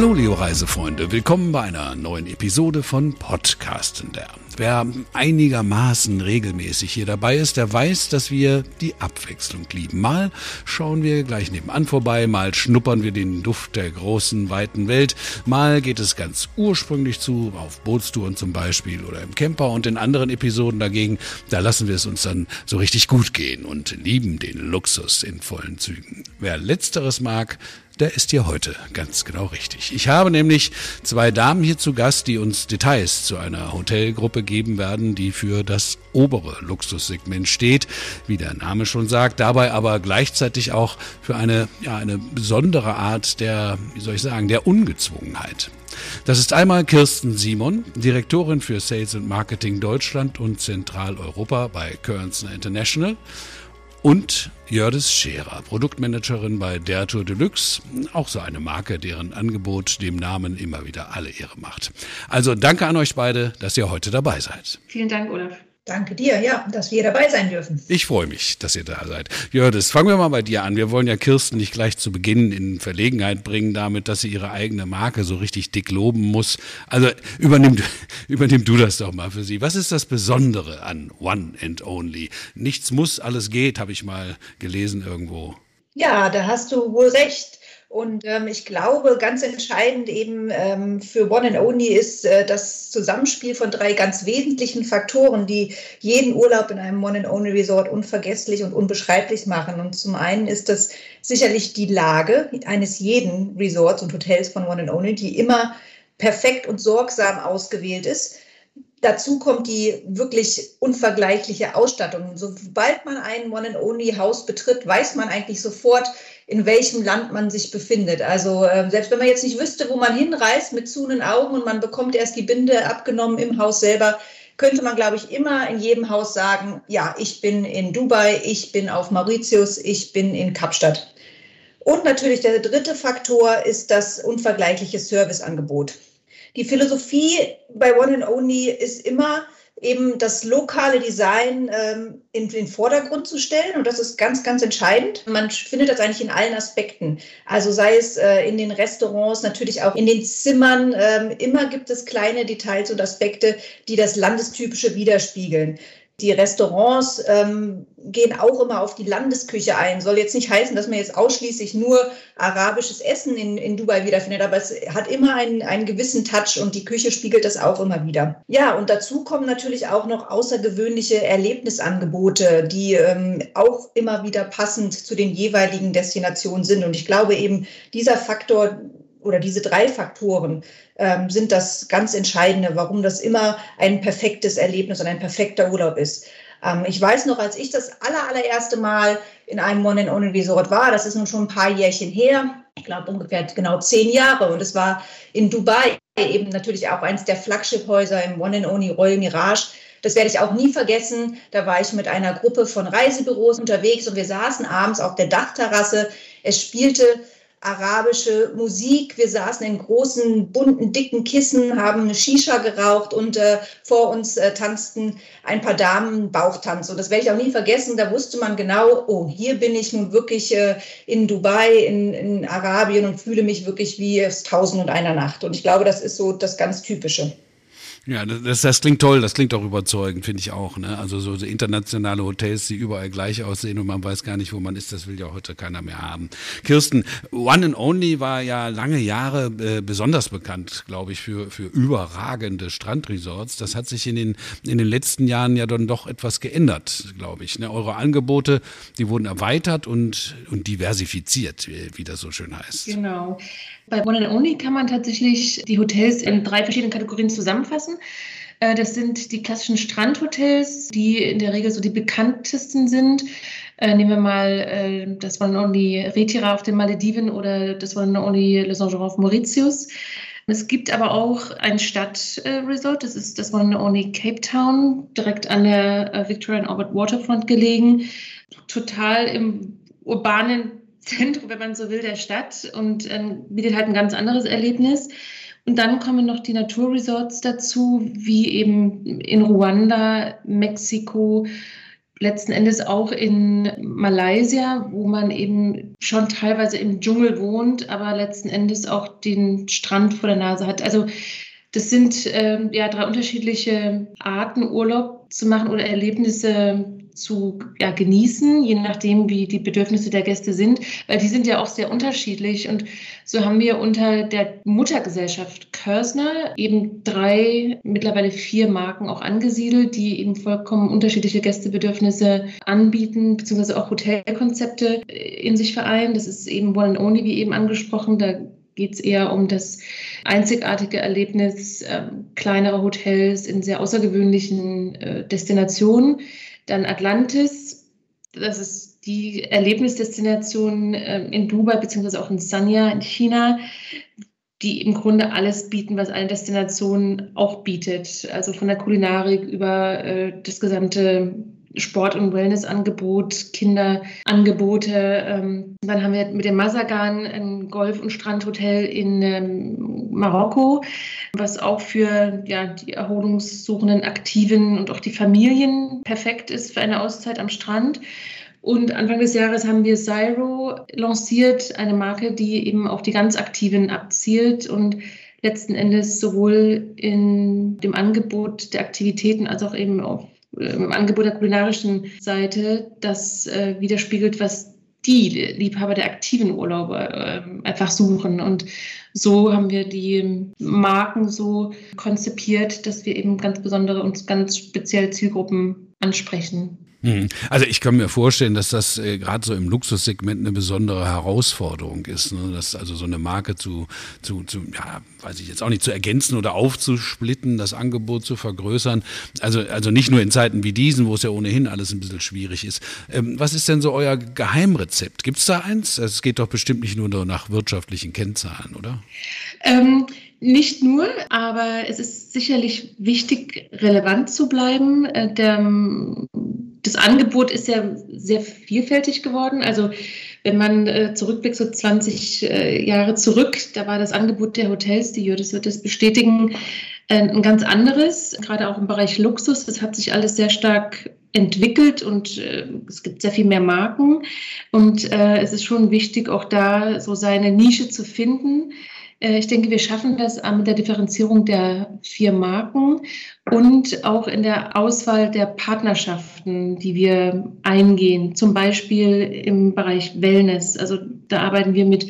Hallo Leo Reisefreunde, willkommen bei einer neuen Episode von Podcastender. Wer einigermaßen regelmäßig hier dabei ist, der weiß, dass wir die Abwechslung lieben. Mal schauen wir gleich nebenan vorbei, mal schnuppern wir den Duft der großen, weiten Welt, mal geht es ganz ursprünglich zu, auf Bootstouren zum Beispiel oder im Camper und in anderen Episoden dagegen, da lassen wir es uns dann so richtig gut gehen und lieben den Luxus in vollen Zügen. Wer letzteres mag, der ist hier heute ganz genau richtig. Ich habe nämlich zwei Damen hier zu Gast, die uns Details zu einer Hotelgruppe geben werden, die für das obere Luxussegment steht, wie der Name schon sagt, dabei aber gleichzeitig auch für eine, ja, eine besondere Art der, wie soll ich sagen, der Ungezwungenheit. Das ist einmal Kirsten Simon, Direktorin für Sales und Marketing Deutschland und Zentraleuropa bei Currensner International und Jördis Scherer, Produktmanagerin bei Der Tour Deluxe, auch so eine Marke, deren Angebot dem Namen immer wieder alle Ehre macht. Also danke an euch beide, dass ihr heute dabei seid. Vielen Dank, Olaf. Danke dir, ja, dass wir dabei sein dürfen. Ich freue mich, dass ihr da seid. Jördis, fangen wir mal bei dir an. Wir wollen ja Kirsten nicht gleich zu Beginn in Verlegenheit bringen damit, dass sie ihre eigene Marke so richtig dick loben muss. Also übernimm, übernimm du das doch mal für sie. Was ist das Besondere an One and Only? Nichts muss, alles geht, habe ich mal gelesen irgendwo. Ja, da hast du wohl recht. Und ähm, ich glaube, ganz entscheidend eben ähm, für One and Only ist äh, das Zusammenspiel von drei ganz wesentlichen Faktoren, die jeden Urlaub in einem One and Only Resort unvergesslich und unbeschreiblich machen. Und zum einen ist das sicherlich die Lage eines jeden Resorts und Hotels von One and Only, die immer perfekt und sorgsam ausgewählt ist. Dazu kommt die wirklich unvergleichliche Ausstattung. Sobald man ein One-and-Only-Haus betritt, weiß man eigentlich sofort, in welchem Land man sich befindet. Also äh, selbst wenn man jetzt nicht wüsste, wo man hinreist mit zunen Augen und man bekommt erst die Binde abgenommen im Haus selber, könnte man, glaube ich, immer in jedem Haus sagen, ja, ich bin in Dubai, ich bin auf Mauritius, ich bin in Kapstadt. Und natürlich der dritte Faktor ist das unvergleichliche Serviceangebot. Die Philosophie bei One and Only ist immer, eben das lokale Design ähm, in den Vordergrund zu stellen. Und das ist ganz, ganz entscheidend. Man findet das eigentlich in allen Aspekten. Also sei es äh, in den Restaurants, natürlich auch in den Zimmern. Ähm, immer gibt es kleine Details und Aspekte, die das Landestypische widerspiegeln. Die Restaurants ähm, gehen auch immer auf die Landesküche ein. Soll jetzt nicht heißen, dass man jetzt ausschließlich nur arabisches Essen in, in Dubai wiederfindet, aber es hat immer einen, einen gewissen Touch und die Küche spiegelt das auch immer wieder. Ja, und dazu kommen natürlich auch noch außergewöhnliche Erlebnisangebote, die ähm, auch immer wieder passend zu den jeweiligen Destinationen sind. Und ich glaube eben, dieser Faktor oder diese drei Faktoren ähm, sind das ganz Entscheidende, warum das immer ein perfektes Erlebnis und ein perfekter Urlaub ist. Ähm, ich weiß noch, als ich das aller, allererste Mal in einem One and Only Resort war, das ist nun schon ein paar Jährchen her, ich glaube ungefähr genau zehn Jahre und es war in Dubai eben natürlich auch eins der Flaggschiphäuser im One and Only Royal Mirage. Das werde ich auch nie vergessen. Da war ich mit einer Gruppe von Reisebüros unterwegs und wir saßen abends auf der Dachterrasse. Es spielte arabische Musik. Wir saßen in großen, bunten, dicken Kissen, haben eine Shisha geraucht und äh, vor uns äh, tanzten ein paar Damen Bauchtanz. Und das werde ich auch nie vergessen. Da wusste man genau, oh, hier bin ich nun wirklich äh, in Dubai, in, in Arabien und fühle mich wirklich wie es Tausend und einer Nacht. Und ich glaube, das ist so das ganz Typische. Ja, das, das klingt toll, das klingt auch überzeugend, finde ich auch. Ne? Also so, so internationale Hotels, die überall gleich aussehen und man weiß gar nicht, wo man ist, das will ja heute keiner mehr haben. Kirsten, One and Only war ja lange Jahre äh, besonders bekannt, glaube ich, für, für überragende Strandresorts. Das hat sich in den, in den letzten Jahren ja dann doch etwas geändert, glaube ich. Ne? Eure Angebote, die wurden erweitert und, und diversifiziert, wie, wie das so schön heißt. Genau. Bei One and Only kann man tatsächlich die Hotels in drei verschiedenen Kategorien zusammenfassen. Äh, das sind die klassischen Strandhotels, die in der Regel so die bekanntesten sind. Äh, nehmen wir mal äh, das One Only Retira auf den Malediven oder das One Only Le Saint-Jean auf Mauritius. Es gibt aber auch ein Stadtresort, das ist das One Only Cape Town, direkt an der Victoria and Albert Waterfront gelegen. Total im urbanen Zentrum, wenn man so will, der Stadt und äh, bietet halt ein ganz anderes Erlebnis. Und dann kommen noch die Naturresorts dazu, wie eben in Ruanda, Mexiko, letzten Endes auch in Malaysia, wo man eben schon teilweise im Dschungel wohnt, aber letzten Endes auch den Strand vor der Nase hat. Also das sind äh, ja drei unterschiedliche Arten, Urlaub zu machen oder Erlebnisse zu ja, genießen, je nachdem, wie die Bedürfnisse der Gäste sind, weil die sind ja auch sehr unterschiedlich. Und so haben wir unter der Muttergesellschaft Körsner eben drei, mittlerweile vier Marken auch angesiedelt, die eben vollkommen unterschiedliche Gästebedürfnisse anbieten, beziehungsweise auch Hotelkonzepte in sich vereinen. Das ist eben One and Only, wie eben angesprochen. Da geht es eher um das einzigartige Erlebnis äh, kleinerer Hotels in sehr außergewöhnlichen äh, Destinationen. Dann Atlantis, das ist die Erlebnisdestination äh, in Dubai beziehungsweise auch in Sanya in China, die im Grunde alles bieten, was eine Destination auch bietet. Also von der Kulinarik über äh, das gesamte Sport- und Wellnessangebot, Kinderangebote. Ähm, dann haben wir mit dem Masagan ein Golf- und Strandhotel in ähm, Marokko, was auch für ja, die erholungssuchenden Aktiven und auch die Familien perfekt ist für eine Auszeit am Strand. Und Anfang des Jahres haben wir Zyro lanciert, eine Marke, die eben auf die ganz Aktiven abzielt und letzten Endes sowohl in dem Angebot der Aktivitäten als auch eben auf im Angebot der kulinarischen Seite das äh, widerspiegelt, was die Liebhaber der aktiven Urlaube äh, einfach suchen. Und so haben wir die Marken so konzipiert, dass wir eben ganz besondere und ganz spezielle Zielgruppen ansprechen. Hm. Also ich kann mir vorstellen, dass das äh, gerade so im Luxussegment eine besondere Herausforderung ist, ne? dass also so eine Marke zu, zu, zu, ja, weiß ich jetzt auch nicht, zu ergänzen oder aufzusplitten, das Angebot zu vergrößern. Also, also nicht nur in Zeiten wie diesen, wo es ja ohnehin alles ein bisschen schwierig ist. Ähm, was ist denn so euer Geheimrezept? Gibt es da eins? Es geht doch bestimmt nicht nur nach wirtschaftlichen Kennzahlen, oder? Ähm, nicht nur, aber es ist sicherlich wichtig, relevant zu bleiben. Äh, der, das Angebot ist ja sehr vielfältig geworden. Also wenn man äh, zurückblickt, so 20 äh, Jahre zurück, da war das Angebot der Hotels, die Judith wird das bestätigen, äh, ein ganz anderes, gerade auch im Bereich Luxus. Das hat sich alles sehr stark entwickelt und äh, es gibt sehr viel mehr Marken. Und äh, es ist schon wichtig, auch da so seine Nische zu finden. Äh, ich denke, wir schaffen das äh, mit der Differenzierung der vier Marken und auch in der Auswahl der Partnerschaften, die wir eingehen. Zum Beispiel im Bereich Wellness. Also da arbeiten wir mit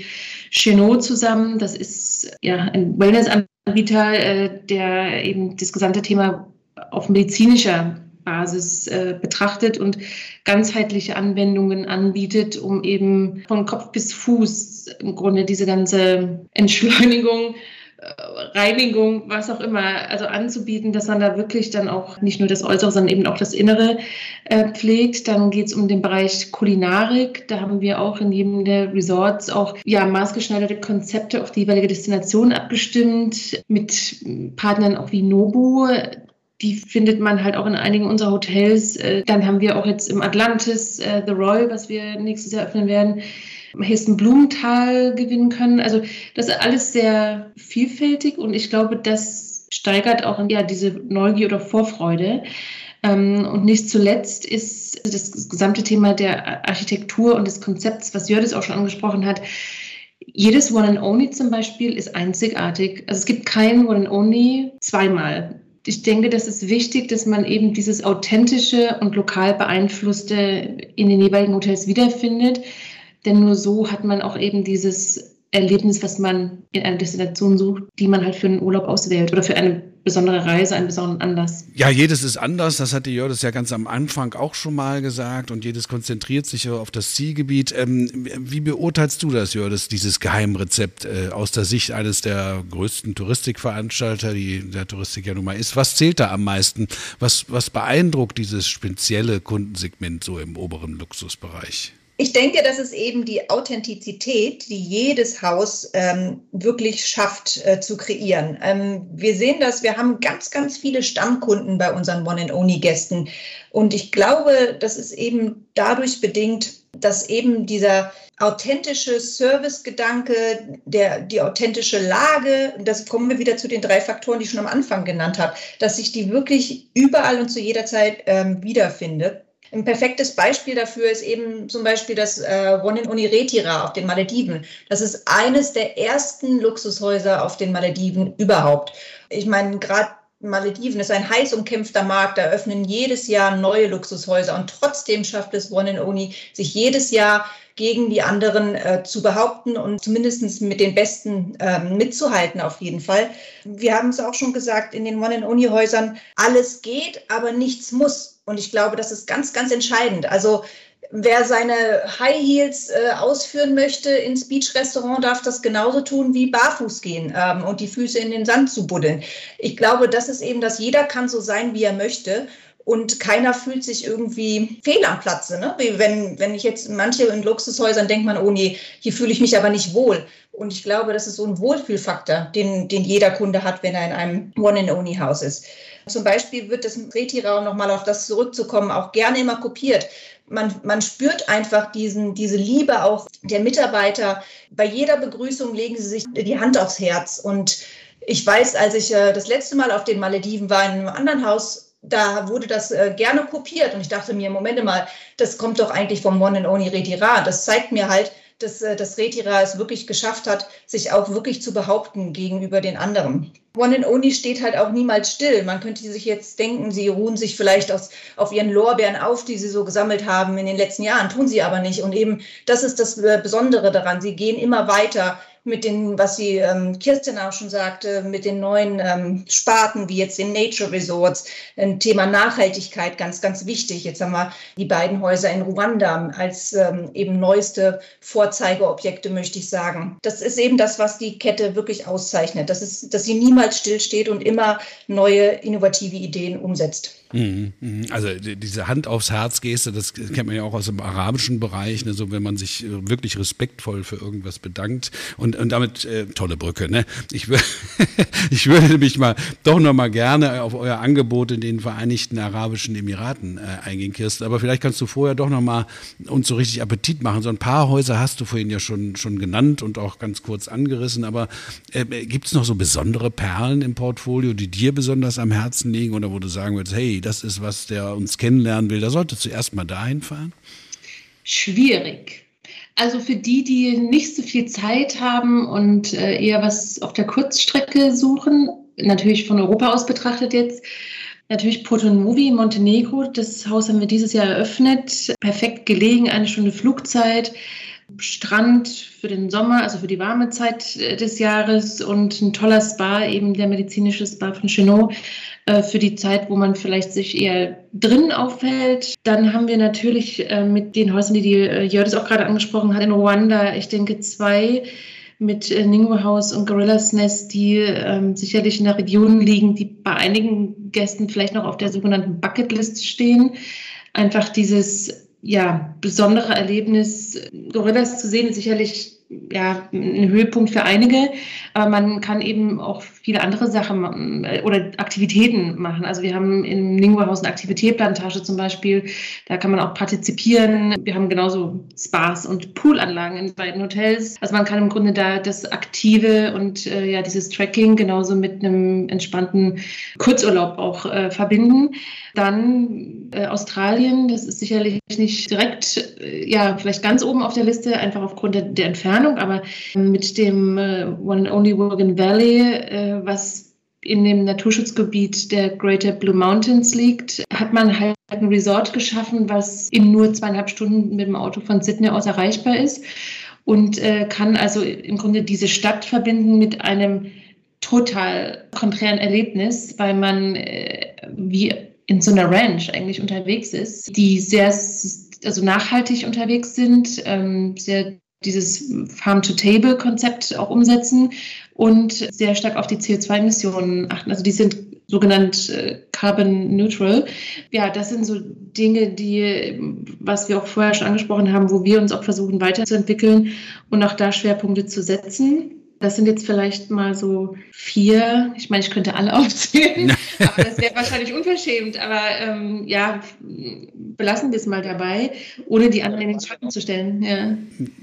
Chenot zusammen. Das ist ja ein Wellnessanbieter, äh, der eben das gesamte Thema auf medizinischer Basis äh, betrachtet und ganzheitliche Anwendungen anbietet, um eben von Kopf bis Fuß im Grunde diese ganze Entschleunigung äh, Reinigung, was auch immer, also anzubieten, dass man da wirklich dann auch nicht nur das Äußere, sondern eben auch das Innere äh, pflegt. Dann geht es um den Bereich Kulinarik. Da haben wir auch in jedem der Resorts auch ja, maßgeschneiderte Konzepte auf die jeweilige Destination abgestimmt, mit Partnern auch wie Nobu, die findet man halt auch in einigen unserer Hotels. Äh, dann haben wir auch jetzt im Atlantis äh, The Royal, was wir nächstes Jahr öffnen werden, Hessen Blumenthal gewinnen können. Also das ist alles sehr vielfältig und ich glaube, das steigert auch ja, diese Neugier oder Vorfreude. Ähm, und nicht zuletzt ist das gesamte Thema der Architektur und des Konzepts, was Jördis auch schon angesprochen hat, jedes One and Only zum Beispiel ist einzigartig. Also es gibt kein One and Only zweimal ich denke, das ist wichtig, dass man eben dieses authentische und lokal beeinflusste in den jeweiligen Hotels wiederfindet. Denn nur so hat man auch eben dieses Erlebnis, was man in einer Destination sucht, die man halt für einen Urlaub auswählt oder für eine besondere Reise, einen besonderen Anlass. Ja, jedes ist anders. Das hatte Jördes ja ganz am Anfang auch schon mal gesagt und jedes konzentriert sich auf das Zielgebiet. Ähm, wie beurteilst du das, Jördes, dieses Geheimrezept äh, aus der Sicht eines der größten Touristikveranstalter, die der Touristik ja nun mal ist? Was zählt da am meisten? Was, was beeindruckt dieses spezielle Kundensegment so im oberen Luxusbereich? Ich denke, das ist eben die Authentizität, die jedes Haus ähm, wirklich schafft äh, zu kreieren. Ähm, wir sehen das, wir haben ganz, ganz viele Stammkunden bei unseren One-and-Only-Gästen. Und ich glaube, das ist eben dadurch bedingt, dass eben dieser authentische Servicegedanke, der, die authentische Lage, das kommen wir wieder zu den drei Faktoren, die ich schon am Anfang genannt habe, dass sich die wirklich überall und zu jeder Zeit ähm, wiederfindet. Ein perfektes Beispiel dafür ist eben zum Beispiel das äh, One in Uniretira auf den Malediven. Das ist eines der ersten Luxushäuser auf den Malediven überhaupt. Ich meine, gerade Malediven ist ein heiß umkämpfter Markt, da öffnen jedes Jahr neue Luxushäuser und trotzdem schafft es One and Only, sich jedes Jahr gegen die anderen äh, zu behaupten und zumindest mit den Besten äh, mitzuhalten auf jeden Fall. Wir haben es auch schon gesagt, in den One and Only Häusern, alles geht, aber nichts muss. Und ich glaube, das ist ganz, ganz entscheidend. Also Wer seine High Heels äh, ausführen möchte ins Beach-Restaurant, darf das genauso tun wie barfuß gehen ähm, und die Füße in den Sand zu buddeln. Ich glaube, das ist eben, dass jeder kann so sein, wie er möchte. Und keiner fühlt sich irgendwie fehl am Platze. Ne? Wenn, wenn ich jetzt manche in Luxushäusern denkt man, oh nee, hier fühle ich mich aber nicht wohl. Und ich glaube, das ist so ein Wohlfühlfaktor, den, den jeder Kunde hat, wenn er in einem One-and-Only-Haus ist. Zum Beispiel wird das Retiraum, nochmal auf das zurückzukommen, auch gerne immer kopiert man, man spürt einfach diesen, diese Liebe auch der Mitarbeiter. Bei jeder Begrüßung legen sie sich die Hand aufs Herz. Und ich weiß, als ich äh, das letzte Mal auf den Malediven war, in einem anderen Haus, da wurde das äh, gerne kopiert. Und ich dachte mir, Moment mal, das kommt doch eigentlich vom One and Only Retira. Das zeigt mir halt, dass äh, das Retira es wirklich geschafft hat, sich auch wirklich zu behaupten gegenüber den anderen. One and Only steht halt auch niemals still. Man könnte sich jetzt denken, sie ruhen sich vielleicht aus, auf ihren Lorbeeren auf, die sie so gesammelt haben in den letzten Jahren, tun sie aber nicht. Und eben das ist das äh, Besondere daran. Sie gehen immer weiter mit den, was sie ähm, Kirsten auch schon sagte, mit den neuen ähm, Sparten, wie jetzt den Nature Resorts, ein Thema Nachhaltigkeit ganz, ganz wichtig. Jetzt haben wir die beiden Häuser in Ruanda als ähm, eben neueste Vorzeigeobjekte, möchte ich sagen. Das ist eben das, was die Kette wirklich auszeichnet. Das ist, dass sie niemals stillsteht und immer neue innovative Ideen umsetzt. Mhm, mhm. Also diese Hand aufs Herz Geste, das kennt man ja auch aus dem arabischen Bereich, ne, so wenn man sich äh, wirklich respektvoll für irgendwas bedankt und, und damit äh, tolle Brücke. Ne? Ich, ich würde mich mal doch noch mal gerne auf euer Angebot in den Vereinigten Arabischen Emiraten äh, eingehen, Kirsten. Aber vielleicht kannst du vorher doch noch mal uns so richtig Appetit machen. So ein paar Häuser hast du vorhin ja schon schon genannt und auch ganz kurz angerissen. Aber äh, gibt es noch so besondere Perlen im Portfolio, die dir besonders am Herzen liegen oder wo du sagen würdest, hey das ist was, der uns kennenlernen will, der sollte zuerst mal dahin fahren? Schwierig. Also für die, die nicht so viel Zeit haben und äh, eher was auf der Kurzstrecke suchen, natürlich von Europa aus betrachtet jetzt, Natürlich Porto Novi, Montenegro. Das Haus haben wir dieses Jahr eröffnet. Perfekt gelegen, eine Stunde Flugzeit. Strand für den Sommer, also für die warme Zeit äh, des Jahres und ein toller Spa, eben der medizinische Spa von Chenot äh, für die Zeit, wo man vielleicht sich eher drin aufhält. Dann haben wir natürlich äh, mit den Häusern, die die Jördis auch gerade angesprochen hat, in Ruanda, ich denke zwei mit Ningbo House und Gorillas Nest, die ähm, sicherlich in der Region liegen, die bei einigen Gästen vielleicht noch auf der sogenannten Bucketlist stehen. Einfach dieses ja, besondere Erlebnis, Gorillas zu sehen, ist sicherlich ja, ein Höhepunkt für einige, aber man kann eben auch viele andere Sachen oder Aktivitäten machen. Also wir haben im Ningua-Haus eine Aktivitätplantage zum Beispiel, da kann man auch partizipieren. Wir haben genauso Spas und Poolanlagen in beiden Hotels. Also man kann im Grunde da das Aktive und äh, ja dieses Tracking genauso mit einem entspannten Kurzurlaub auch äh, verbinden. Dann äh, Australien, das ist sicherlich nicht direkt, äh, ja, vielleicht ganz oben auf der Liste, einfach aufgrund der, der Entfernung, aber mit dem äh, One and Only Wogan Valley, äh, was in dem Naturschutzgebiet der Greater Blue Mountains liegt, hat man halt ein Resort geschaffen, was in nur zweieinhalb Stunden mit dem Auto von Sydney aus erreichbar ist und äh, kann also im Grunde diese Stadt verbinden mit einem total konträren Erlebnis, weil man äh, wie in so einer Ranch eigentlich unterwegs ist, die sehr also nachhaltig unterwegs sind, ähm, sehr dieses Farm-to-Table-Konzept auch umsetzen und sehr stark auf die CO2-Emissionen achten. Also die sind sogenannt äh, carbon neutral. Ja, das sind so Dinge, die, was wir auch vorher schon angesprochen haben, wo wir uns auch versuchen weiterzuentwickeln und auch da Schwerpunkte zu setzen. Das sind jetzt vielleicht mal so vier. Ich meine, ich könnte alle aufzählen, aber das wäre wahrscheinlich unverschämt. Aber ähm, ja, belassen wir es mal dabei, ohne die anderen in den Schatten zu stellen.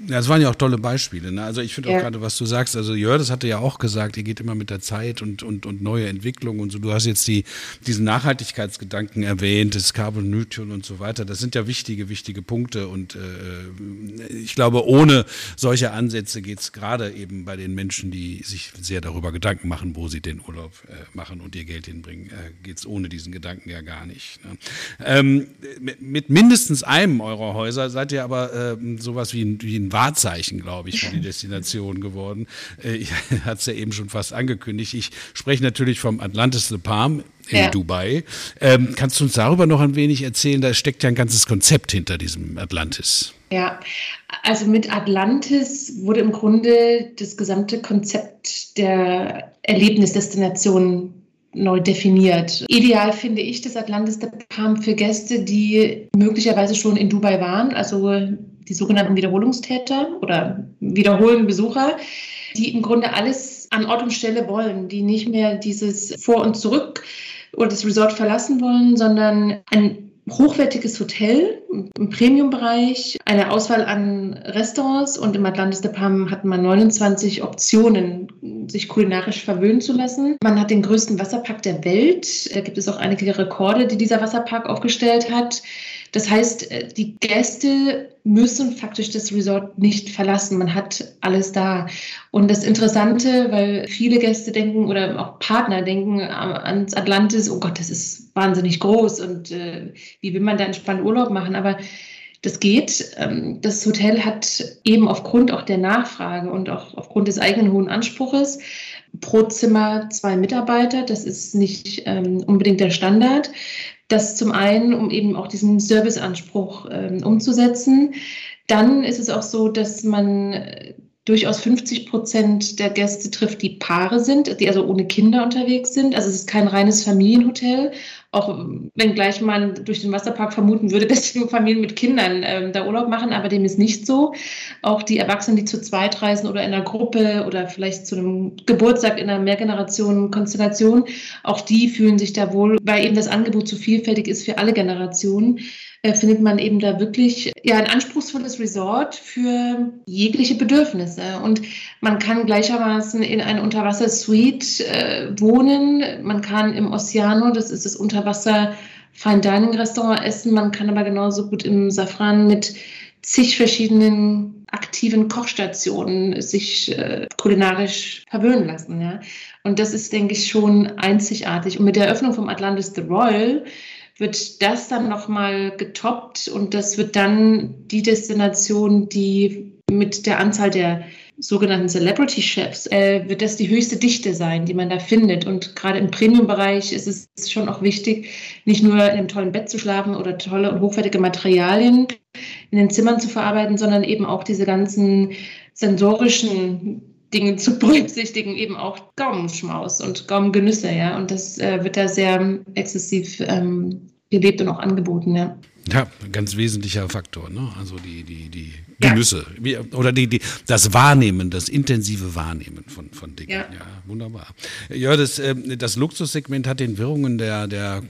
Ja, das waren ja auch tolle Beispiele. Ne? Also ich finde auch ja. gerade, was du sagst, also Jörg, das hatte ja auch gesagt, ihr geht immer mit der Zeit und, und, und neue Entwicklungen und so. Du hast jetzt die, diesen Nachhaltigkeitsgedanken erwähnt, das Carbon Neutral und so weiter. Das sind ja wichtige, wichtige Punkte und äh, ich glaube, ohne solche Ansätze geht es gerade eben bei den Menschen, die sich sehr darüber Gedanken machen, wo sie den Urlaub äh, machen und ihr Geld hinbringen, äh, geht es ohne diesen Gedanken ja gar nicht. Ne? Ähm, mit, mindestens einem eurer Häuser seid ihr aber äh, sowas wie ein, wie ein Wahrzeichen, glaube ich, für die Destination geworden. Äh, Hat es ja eben schon fast angekündigt. Ich spreche natürlich vom Atlantis The Palm in ja. Dubai. Ähm, kannst du uns darüber noch ein wenig erzählen? Da steckt ja ein ganzes Konzept hinter diesem Atlantis. Ja, also mit Atlantis wurde im Grunde das gesamte Konzept der Erlebnisdestination neu definiert. Ideal finde ich das Atlantis der Palm für Gäste, die möglicherweise schon in Dubai waren, also die sogenannten Wiederholungstäter oder wiederholenden Besucher, die im Grunde alles an Ort und Stelle wollen, die nicht mehr dieses Vor und Zurück oder das Resort verlassen wollen, sondern ein hochwertiges Hotel im Premium-Bereich, eine Auswahl an Restaurants und im Atlantis de Palm hat man 29 Optionen, sich kulinarisch verwöhnen zu lassen. Man hat den größten Wasserpark der Welt. Da gibt es auch einige Rekorde, die dieser Wasserpark aufgestellt hat. Das heißt, äh, die Gäste müssen faktisch das Resort nicht verlassen. Man hat alles da. Und das Interessante, weil viele Gäste denken oder auch Partner denken ans Atlantis, oh Gott, das ist wahnsinnig groß und äh, wie will man da entspannt Urlaub machen? Aber das geht. Ähm, das Hotel hat eben aufgrund auch der Nachfrage und auch aufgrund des eigenen hohen Anspruches pro Zimmer zwei Mitarbeiter. Das ist nicht ähm, unbedingt der Standard. Das zum einen, um eben auch diesen Serviceanspruch ähm, umzusetzen. Dann ist es auch so, dass man äh, durchaus 50 Prozent der Gäste trifft, die Paare sind, die also ohne Kinder unterwegs sind. Also es ist kein reines Familienhotel, auch wenn gleich man durch den Wasserpark vermuten würde, dass nur Familien mit Kindern äh, da Urlaub machen, aber dem ist nicht so. Auch die Erwachsenen, die zu zweit reisen oder in einer Gruppe oder vielleicht zu einem Geburtstag in einer Mehrgenerationen-Konstellation, auch die fühlen sich da wohl, weil eben das Angebot so vielfältig ist für alle Generationen. Äh, findet man eben da wirklich ja, ein anspruchsvolles Resort für jegliche Bedürfnisse. Und man kann gleichermaßen in einer Unterwasser-Suite äh, wohnen. Man kann im Oceano, das ist das Unterwasser Fine Dining Restaurant essen. Man kann aber genauso gut im Safran mit zig verschiedenen aktiven Kochstationen sich äh, kulinarisch verwöhnen lassen. Ja? Und das ist, denke ich, schon einzigartig. Und mit der Eröffnung vom Atlantis The Royal wird das dann nochmal getoppt und das wird dann die Destination, die mit der Anzahl der sogenannten Celebrity Chefs, äh, wird das die höchste Dichte sein, die man da findet. Und gerade im Premium-Bereich ist es schon auch wichtig, nicht nur in einem tollen Bett zu schlafen oder tolle und hochwertige Materialien in den Zimmern zu verarbeiten, sondern eben auch diese ganzen sensorischen Dinge zu berücksichtigen, eben auch Gaumenschmaus und Gaumengenüsse, ja. Und das äh, wird da sehr exzessiv ähm, gelebt und auch angeboten, ja. Ja, ganz wesentlicher Faktor, ne? Also die, die, die Genüsse. Ja. Oder die, die, das Wahrnehmen, das intensive Wahrnehmen von, von Dingen. Ja. ja wunderbar. Ja, das, ähm, das Luxussegment hat den Wirrungen der, der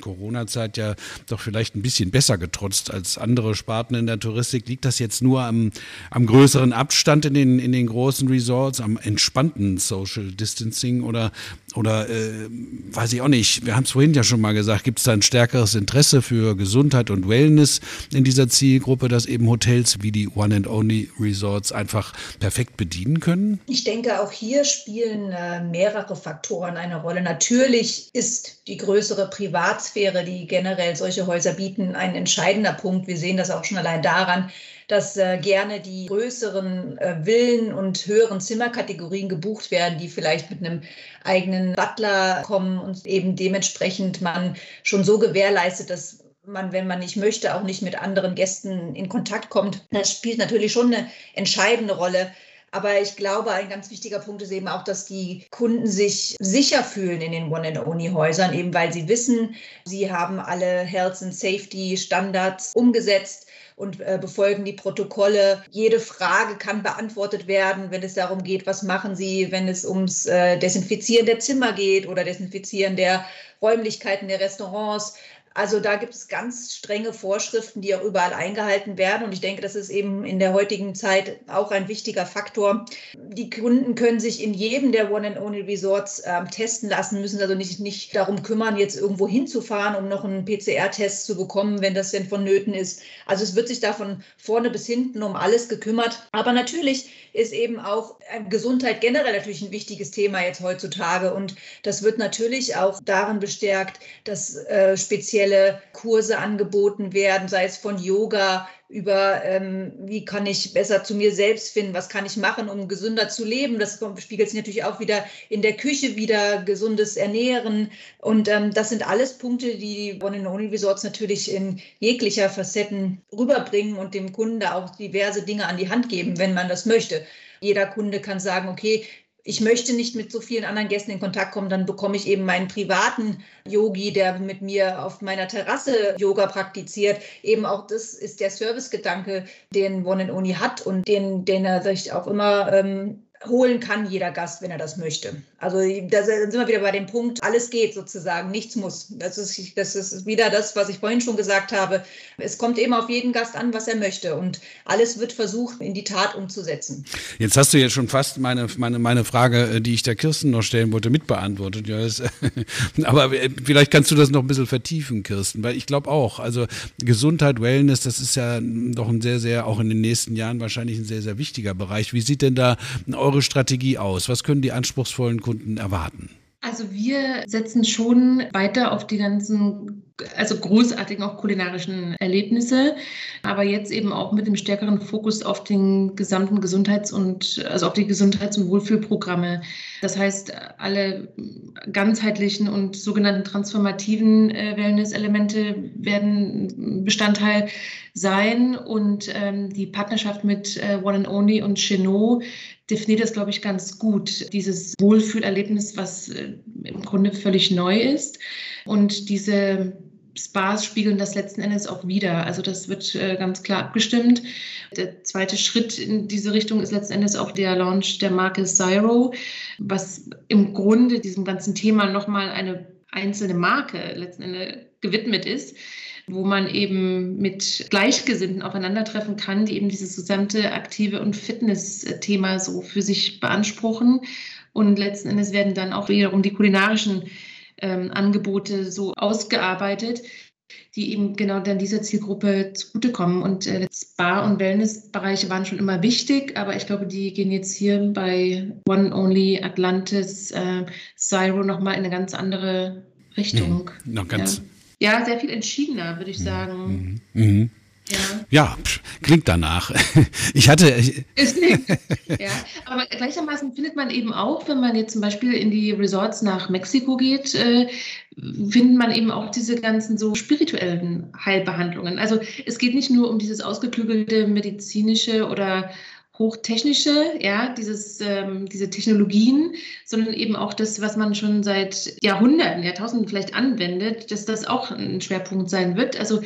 Corona-Zeit ja doch vielleicht ein bisschen besser getrotzt als andere Sparten in der Touristik. Liegt das jetzt nur am, am größeren Abstand in den, in den großen Resorts, am entspannten Social Distancing oder, oder äh, weiß ich auch nicht, wir haben es vorhin ja schon mal gesagt, gibt es da ein stärkeres Interesse für Gesundheit und Wellness in dieser Zielgruppe, dass eben Hotels wie die One and Only Resorts einfach perfekt bedienen können? Ich denke, auch hier spielen äh, mehrere Faktoren eine Rolle. Natürlich ist die größere Privatsphäre, die generell solche Häuser bieten, ein entscheidender Punkt. Wir sehen das auch schon allein daran, dass äh, gerne die größeren äh, Villen und höheren Zimmerkategorien gebucht werden, die vielleicht mit einem eigenen Butler kommen und eben dementsprechend man schon so gewährleistet, dass man, wenn man nicht möchte, auch nicht mit anderen Gästen in Kontakt kommt. Das spielt natürlich schon eine entscheidende Rolle. Aber ich glaube, ein ganz wichtiger Punkt ist eben auch, dass die Kunden sich sicher fühlen in den One-and-Only-Häusern, eben weil sie wissen, sie haben alle Health and Safety Standards umgesetzt und äh, befolgen die Protokolle. Jede Frage kann beantwortet werden, wenn es darum geht, was machen Sie, wenn es ums äh, Desinfizieren der Zimmer geht oder Desinfizieren der Räumlichkeiten der Restaurants. Also da gibt es ganz strenge Vorschriften, die auch überall eingehalten werden. Und ich denke, das ist eben in der heutigen Zeit auch ein wichtiger Faktor. Die Kunden können sich in jedem der One-and-Only-Resorts äh, testen lassen, müssen also nicht, nicht darum kümmern, jetzt irgendwo hinzufahren, um noch einen PCR-Test zu bekommen, wenn das denn vonnöten ist. Also es wird sich da von vorne bis hinten um alles gekümmert. Aber natürlich ist eben auch äh, Gesundheit generell natürlich ein wichtiges Thema jetzt heutzutage. Und das wird natürlich auch darin bestärkt, dass äh, spezielle Kurse angeboten werden, sei es von Yoga über, ähm, wie kann ich besser zu mir selbst finden, was kann ich machen, um gesünder zu leben. Das spiegelt sich natürlich auch wieder in der Küche wieder, gesundes Ernähren. Und ähm, das sind alles Punkte, die One and Only Resorts natürlich in jeglicher Facetten rüberbringen und dem Kunden da auch diverse Dinge an die Hand geben, wenn man das möchte. Jeder Kunde kann sagen, okay, ich möchte nicht mit so vielen anderen Gästen in Kontakt kommen, dann bekomme ich eben meinen privaten Yogi, der mit mir auf meiner Terrasse Yoga praktiziert. Eben auch das ist der Servicegedanke, den One and Only hat und den, den er sich auch immer ähm, holen kann jeder Gast, wenn er das möchte. Also da sind wir wieder bei dem Punkt, alles geht sozusagen, nichts muss. Das ist, das ist wieder das, was ich vorhin schon gesagt habe. Es kommt eben auf jeden Gast an, was er möchte und alles wird versucht, in die Tat umzusetzen. Jetzt hast du ja schon fast meine, meine, meine Frage, äh, die ich der Kirsten noch stellen wollte, mitbeantwortet. Ja, das, aber äh, vielleicht kannst du das noch ein bisschen vertiefen, Kirsten, weil ich glaube auch, also Gesundheit, Wellness, das ist ja doch ein sehr, sehr, auch in den nächsten Jahren wahrscheinlich ein sehr, sehr wichtiger Bereich. Wie sieht denn da eure eure Strategie aus? Was können die anspruchsvollen Kunden erwarten? Also wir setzen schon weiter auf die ganzen, also großartigen auch kulinarischen Erlebnisse, aber jetzt eben auch mit dem stärkeren Fokus auf den gesamten Gesundheits- und, also auf die Gesundheits- und Wohlfühlprogramme. Das heißt, alle ganzheitlichen und sogenannten transformativen äh, Wellness-Elemente werden Bestandteil sein und ähm, die Partnerschaft mit äh, One and Only und Chenot definiert das, glaube ich, ganz gut. Dieses Wohlfühlerlebnis, was äh, im Grunde völlig neu ist. Und diese Spas spiegeln das letzten Endes auch wieder. Also das wird äh, ganz klar abgestimmt. Der zweite Schritt in diese Richtung ist letzten Endes auch der Launch der Marke Zyro, was im Grunde diesem ganzen Thema nochmal eine einzelne Marke letzten Endes gewidmet ist wo man eben mit Gleichgesinnten aufeinandertreffen kann, die eben dieses gesamte aktive und Fitness-Thema so für sich beanspruchen. Und letzten Endes werden dann auch wiederum die kulinarischen ähm, Angebote so ausgearbeitet, die eben genau dann dieser Zielgruppe zugutekommen. Und äh, Spa- und Wellnessbereiche waren schon immer wichtig, aber ich glaube, die gehen jetzt hier bei One Only Atlantis, äh, Zyro nochmal in eine ganz andere Richtung. Mhm, noch ganz, ja. Ja, sehr viel entschiedener, würde ich mhm. sagen. Mhm. Mhm. Ja. ja, klingt danach. Ich hatte. Ist nicht. Ja, aber gleichermaßen findet man eben auch, wenn man jetzt zum Beispiel in die Resorts nach Mexiko geht, äh, findet man eben auch diese ganzen so spirituellen Heilbehandlungen. Also es geht nicht nur um dieses ausgeklügelte medizinische oder hochtechnische, ja, dieses, ähm, diese Technologien, sondern eben auch das, was man schon seit Jahrhunderten, Jahrtausenden vielleicht anwendet, dass das auch ein Schwerpunkt sein wird. Also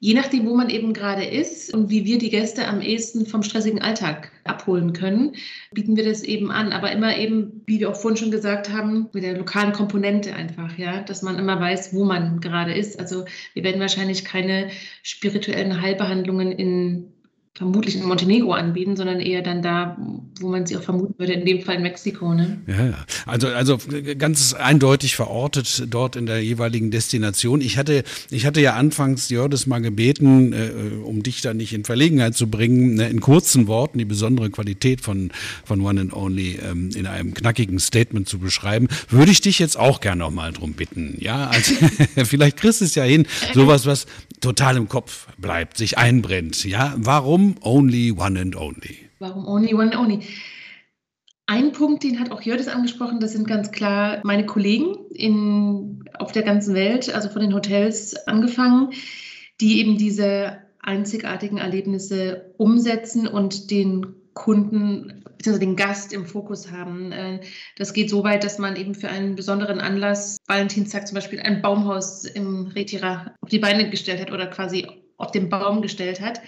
je nachdem, wo man eben gerade ist und wie wir die Gäste am ehesten vom stressigen Alltag abholen können, bieten wir das eben an. Aber immer eben, wie wir auch vorhin schon gesagt haben, mit der lokalen Komponente einfach, ja, dass man immer weiß, wo man gerade ist. Also wir werden wahrscheinlich keine spirituellen Heilbehandlungen in vermutlich in Montenegro anbieten, sondern eher dann da, wo man sie auch vermuten würde, in dem Fall in Mexiko. Ne? Ja, ja. Also, also ganz eindeutig verortet dort in der jeweiligen Destination. Ich hatte, ich hatte ja anfangs Jördes mal gebeten, äh, um dich da nicht in Verlegenheit zu bringen, ne, in kurzen Worten die besondere Qualität von, von One and Only ähm, in einem knackigen Statement zu beschreiben. Würde ich dich jetzt auch gerne noch mal drum bitten. Ja, also vielleicht kriegst du es ja hin, sowas, was total im Kopf bleibt, sich einbrennt. Ja, warum Only One and Only? Warum Only One and Only? Ein Punkt, den hat auch Jördis angesprochen, das sind ganz klar meine Kollegen in, auf der ganzen Welt, also von den Hotels angefangen, die eben diese einzigartigen Erlebnisse umsetzen und den Kunden bzw. den Gast im Fokus haben. Äh, das geht so weit, dass man eben für einen besonderen Anlass, Valentinstag zum Beispiel, ein Baumhaus im Retira auf die Beine gestellt hat oder quasi auf den Baum gestellt hat,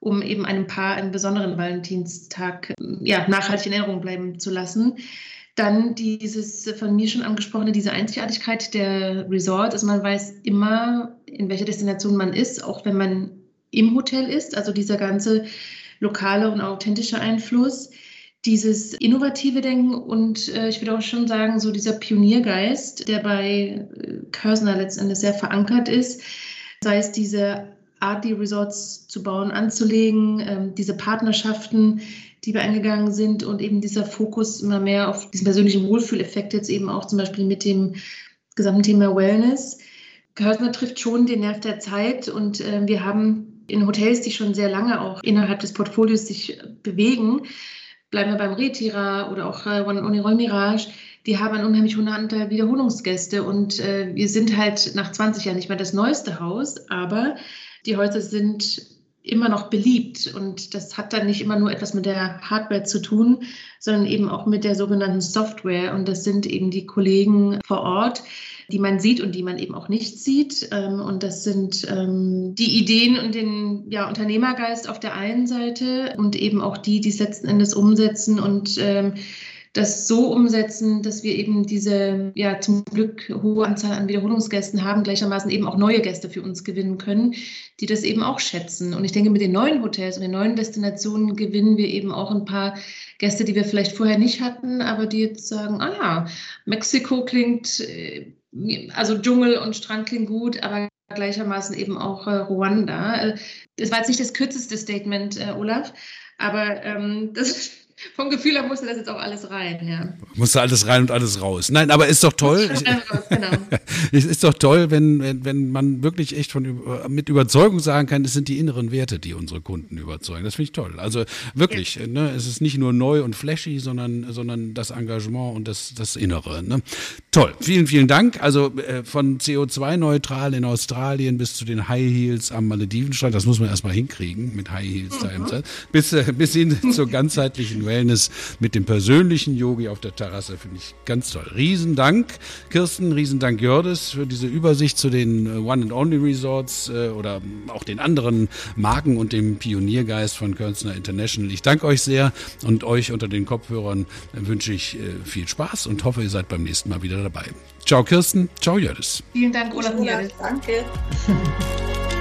um eben einem Paar einen besonderen Valentinstag ja, nachhaltig in Erinnerung bleiben zu lassen. Dann dieses von mir schon angesprochene, diese Einzigartigkeit der Resort, also man weiß immer, in welcher Destination man ist, auch wenn man im Hotel ist, also dieser ganze lokale und authentische Einfluss, dieses innovative Denken und äh, ich würde auch schon sagen, so dieser Pioniergeist, der bei äh, Körsner letztendlich sehr verankert ist, sei es diese Art, die Resorts zu bauen, anzulegen, ähm, diese Partnerschaften, die wir eingegangen sind und eben dieser Fokus immer mehr auf diesen persönlichen Wohlfühleffekt jetzt eben auch zum Beispiel mit dem gesamten Thema Wellness. Körsner trifft schon den Nerv der Zeit und äh, wir haben in Hotels, die schon sehr lange auch innerhalb des Portfolios sich bewegen, bleiben wir beim Retira oder auch äh, One Only Roll Mirage, die haben einen unheimlich hohen Anteil Wiederholungsgäste und äh, wir sind halt nach 20 Jahren nicht mehr das neueste Haus, aber die Häuser sind immer noch beliebt. Und das hat dann nicht immer nur etwas mit der Hardware zu tun, sondern eben auch mit der sogenannten Software. Und das sind eben die Kollegen vor Ort, die man sieht und die man eben auch nicht sieht. Ähm, und das sind ähm, die Ideen und den ja, Unternehmergeist auf der einen Seite und eben auch die, die es letzten Endes umsetzen und ähm, das so umsetzen, dass wir eben diese ja zum Glück hohe Anzahl an Wiederholungsgästen haben, gleichermaßen eben auch neue Gäste für uns gewinnen können, die das eben auch schätzen. Und ich denke, mit den neuen Hotels und den neuen Destinationen gewinnen wir eben auch ein paar Gäste, die wir vielleicht vorher nicht hatten, aber die jetzt sagen, ah Mexiko klingt, äh, also Dschungel und Strand klingt gut, aber gleichermaßen eben auch äh, Ruanda. Das war jetzt nicht das kürzeste Statement, äh, Olaf, aber ähm, das vom Gefühl her musste das jetzt auch alles rein, ja. Musste alles rein und alles raus. Nein, aber ist doch toll. genau. es ist doch toll, wenn, wenn, wenn man wirklich echt von, mit Überzeugung sagen kann, es sind die inneren Werte, die unsere Kunden überzeugen. Das finde ich toll. Also wirklich, ja. ne, es ist nicht nur neu und flashy, sondern, sondern das Engagement und das, das Innere. Ne? Toll. Vielen, vielen Dank. Also äh, von CO2-neutral in Australien bis zu den High Heels am Maledivenstrand, das muss man erstmal hinkriegen mit High Heels mhm. da im mhm. bis, äh, bis hin zur ganzheitlichen Wellness mit dem persönlichen Yogi auf der Terrasse. Finde ich ganz toll. Riesendank, Kirsten, Riesendank, Jördes, für diese Übersicht zu den äh, One and Only Resorts äh, oder auch den anderen Marken und dem Pioniergeist von Kölzner International. Ich danke euch sehr und euch unter den Kopfhörern wünsche ich äh, viel Spaß und hoffe, ihr seid beim nächsten Mal wieder dabei. Ciao Kirsten, ciao Jördes. Vielen Dank, Olaf. Danke.